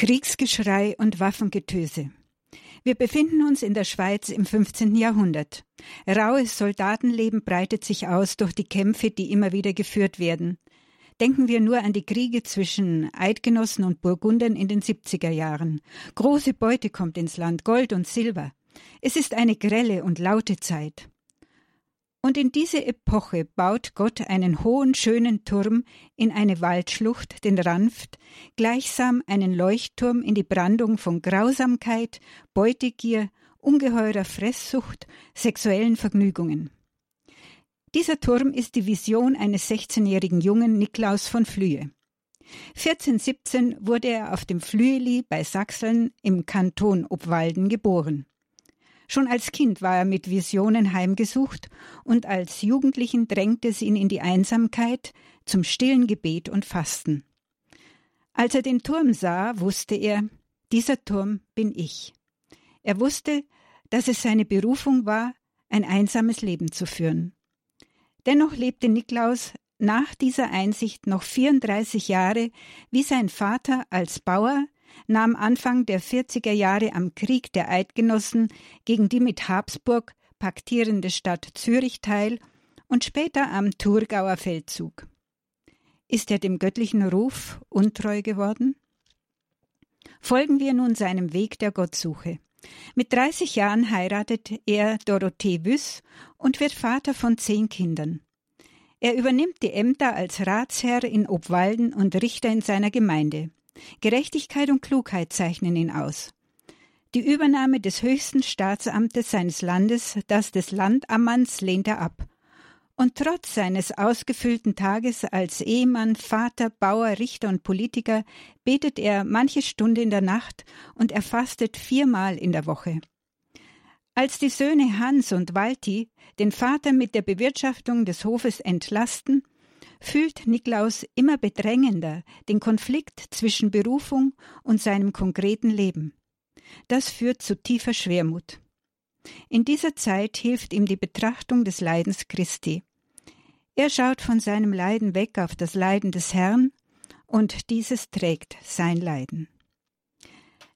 Kriegsgeschrei und Waffengetöse. Wir befinden uns in der Schweiz im 15. Jahrhundert. Rauhes Soldatenleben breitet sich aus durch die Kämpfe, die immer wieder geführt werden. Denken wir nur an die Kriege zwischen Eidgenossen und Burgundern in den 70er Jahren. Große Beute kommt ins Land, Gold und Silber. Es ist eine grelle und laute Zeit. Und in diese Epoche baut Gott einen hohen, schönen Turm in eine Waldschlucht, den Ranft, gleichsam einen Leuchtturm in die Brandung von Grausamkeit, Beutegier, ungeheurer Fresssucht, sexuellen Vergnügungen. Dieser Turm ist die Vision eines 16-jährigen Jungen Niklaus von Flühe. 1417 wurde er auf dem Flüeli bei Sachseln im Kanton Obwalden geboren. Schon als Kind war er mit Visionen heimgesucht und als Jugendlichen drängte es ihn in die Einsamkeit zum stillen Gebet und Fasten. Als er den Turm sah, wusste er, dieser Turm bin ich. Er wusste, dass es seine Berufung war, ein einsames Leben zu führen. Dennoch lebte Niklaus nach dieser Einsicht noch 34 Jahre wie sein Vater als Bauer, nahm Anfang der 40er Jahre am Krieg der Eidgenossen gegen die mit Habsburg paktierende Stadt Zürich teil und später am Thurgauer Feldzug. Ist er dem göttlichen Ruf untreu geworden? Folgen wir nun seinem Weg der Gottsuche. Mit 30 Jahren heiratet er Dorothee Wüss und wird Vater von zehn Kindern. Er übernimmt die Ämter als Ratsherr in Obwalden und Richter in seiner Gemeinde. Gerechtigkeit und Klugheit zeichnen ihn aus. Die Übernahme des höchsten Staatsamtes seines Landes, das des Landammanns, lehnt er ab. Und trotz seines ausgefüllten Tages als Ehemann, Vater, Bauer, Richter und Politiker betet er manche Stunde in der Nacht und er fastet viermal in der Woche. Als die Söhne Hans und Walti den Vater mit der Bewirtschaftung des Hofes entlasten, fühlt Niklaus immer bedrängender den Konflikt zwischen Berufung und seinem konkreten Leben. Das führt zu tiefer Schwermut. In dieser Zeit hilft ihm die Betrachtung des Leidens Christi. Er schaut von seinem Leiden weg auf das Leiden des Herrn, und dieses trägt sein Leiden.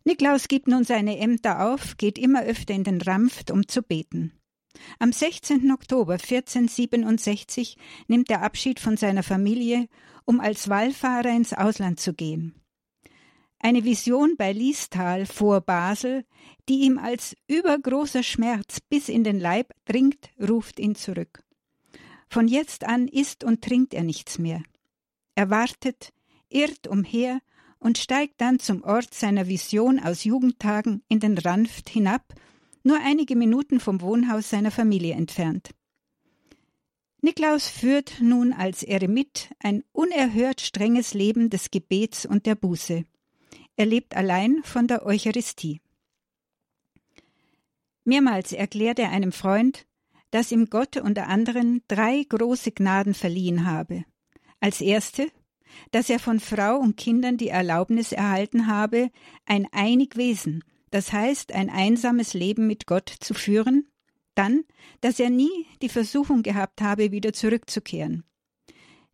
Niklaus gibt nun seine Ämter auf, geht immer öfter in den Rampft, um zu beten. Am 16. Oktober 1467 nimmt er Abschied von seiner Familie, um als Wallfahrer ins Ausland zu gehen. Eine Vision bei Liestal vor Basel, die ihm als übergroßer Schmerz bis in den Leib dringt, ruft ihn zurück. Von jetzt an isst und trinkt er nichts mehr. Er wartet, irrt umher und steigt dann zum Ort seiner Vision aus Jugendtagen in den Ranft hinab nur einige Minuten vom Wohnhaus seiner Familie entfernt. Niklaus führt nun als Eremit ein unerhört strenges Leben des Gebets und der Buße. Er lebt allein von der Eucharistie. Mehrmals erklärt er einem Freund, dass ihm Gott unter anderem drei große Gnaden verliehen habe. Als erste, dass er von Frau und Kindern die Erlaubnis erhalten habe, ein einig Wesen, das heißt ein einsames Leben mit Gott zu führen, dann, dass er nie die Versuchung gehabt habe, wieder zurückzukehren.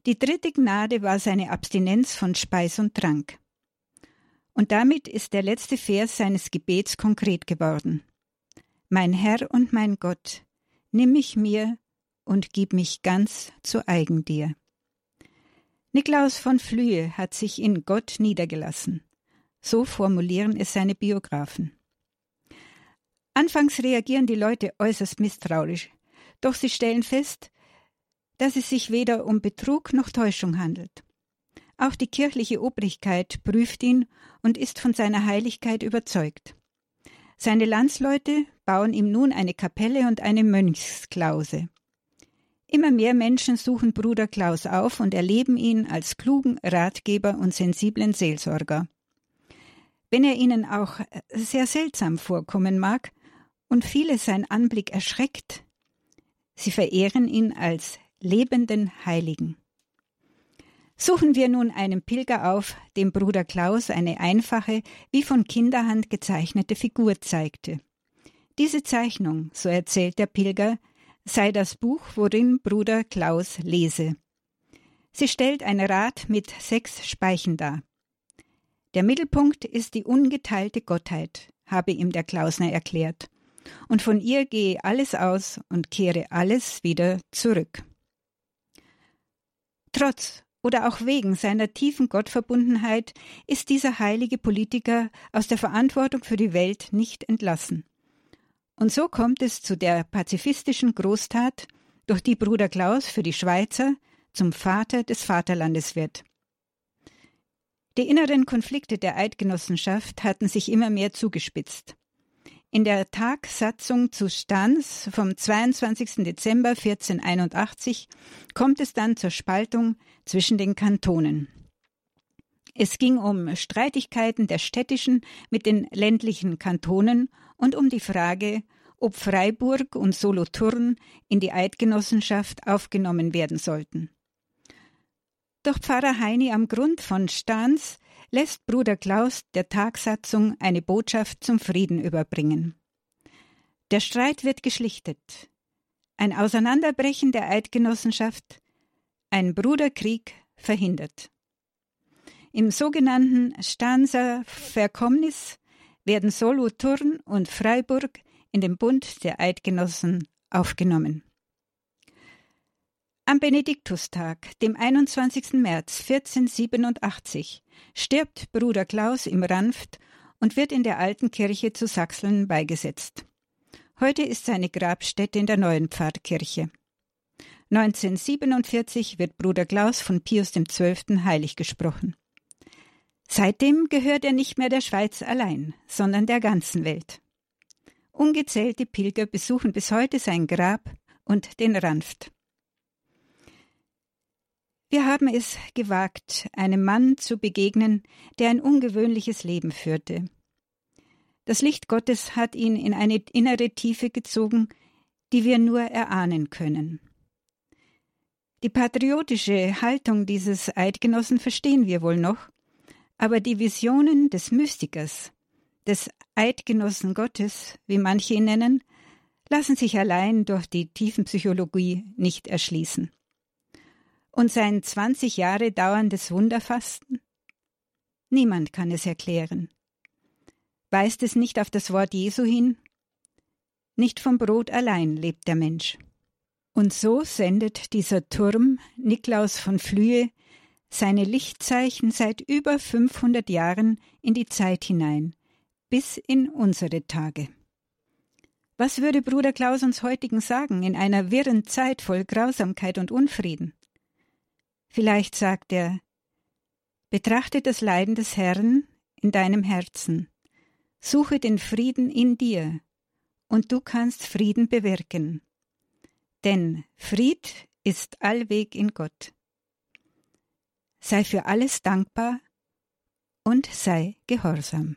Die dritte Gnade war seine Abstinenz von Speis und Trank. Und damit ist der letzte Vers seines Gebets konkret geworden. Mein Herr und mein Gott, nimm mich mir und gib mich ganz zu eigen dir. Niklaus von Flühe hat sich in Gott niedergelassen. So formulieren es seine Biografen. Anfangs reagieren die Leute äußerst misstrauisch, doch sie stellen fest, dass es sich weder um Betrug noch Täuschung handelt. Auch die kirchliche Obrigkeit prüft ihn und ist von seiner Heiligkeit überzeugt. Seine Landsleute bauen ihm nun eine Kapelle und eine Mönchsklause. Immer mehr Menschen suchen Bruder Klaus auf und erleben ihn als klugen Ratgeber und sensiblen Seelsorger. Wenn er ihnen auch äh, sehr seltsam vorkommen mag und viele sein Anblick erschreckt, sie verehren ihn als lebenden Heiligen. Suchen wir nun einen Pilger auf, dem Bruder Klaus eine einfache, wie von Kinderhand gezeichnete Figur zeigte. Diese Zeichnung, so erzählt der Pilger, sei das Buch, worin Bruder Klaus lese. Sie stellt ein Rad mit sechs Speichen dar. Der Mittelpunkt ist die ungeteilte Gottheit, habe ihm der Klausner erklärt. Und von ihr gehe alles aus und kehre alles wieder zurück. Trotz oder auch wegen seiner tiefen Gottverbundenheit ist dieser heilige Politiker aus der Verantwortung für die Welt nicht entlassen. Und so kommt es zu der pazifistischen Großtat, durch die Bruder Klaus für die Schweizer zum Vater des Vaterlandes wird. Die inneren Konflikte der Eidgenossenschaft hatten sich immer mehr zugespitzt. In der Tagsatzung zu Stans vom 22. Dezember 1481 kommt es dann zur Spaltung zwischen den Kantonen. Es ging um Streitigkeiten der städtischen mit den ländlichen Kantonen und um die Frage, ob Freiburg und Solothurn in die Eidgenossenschaft aufgenommen werden sollten. Doch Pfarrer Heini am Grund von Stans lässt Bruder Klaus der Tagsatzung eine Botschaft zum Frieden überbringen. Der Streit wird geschlichtet. Ein Auseinanderbrechen der Eidgenossenschaft, ein Bruderkrieg verhindert. Im sogenannten Stanser Verkommnis werden Solothurn und Freiburg in den Bund der Eidgenossen aufgenommen. Am Benediktustag, dem 21. März 1487, stirbt Bruder Klaus im Ranft und wird in der alten Kirche zu Sachseln beigesetzt. Heute ist seine Grabstätte in der neuen Pfarrkirche. 1947 wird Bruder Klaus von Pius XII. heilig gesprochen. Seitdem gehört er nicht mehr der Schweiz allein, sondern der ganzen Welt. Ungezählte Pilger besuchen bis heute sein Grab und den Ranft. Wir haben es gewagt, einem Mann zu begegnen, der ein ungewöhnliches Leben führte. Das Licht Gottes hat ihn in eine innere Tiefe gezogen, die wir nur erahnen können. Die patriotische Haltung dieses Eidgenossen verstehen wir wohl noch, aber die Visionen des Mystikers, des Eidgenossen Gottes, wie manche ihn nennen, lassen sich allein durch die Tiefenpsychologie nicht erschließen. Und sein 20 Jahre dauerndes Wunderfasten? Niemand kann es erklären. Weist es nicht auf das Wort Jesu hin? Nicht vom Brot allein lebt der Mensch. Und so sendet dieser Turm, Niklaus von Flühe, seine Lichtzeichen seit über 500 Jahren in die Zeit hinein, bis in unsere Tage. Was würde Bruder Klaus uns heutigen sagen in einer wirren Zeit voll Grausamkeit und Unfrieden? Vielleicht sagt er, Betrachte das Leiden des Herrn in deinem Herzen, suche den Frieden in dir, und du kannst Frieden bewirken. Denn Fried ist allweg in Gott. Sei für alles dankbar und sei gehorsam.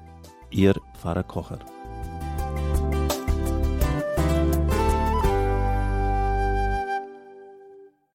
Ihr Pfarrer Kocher.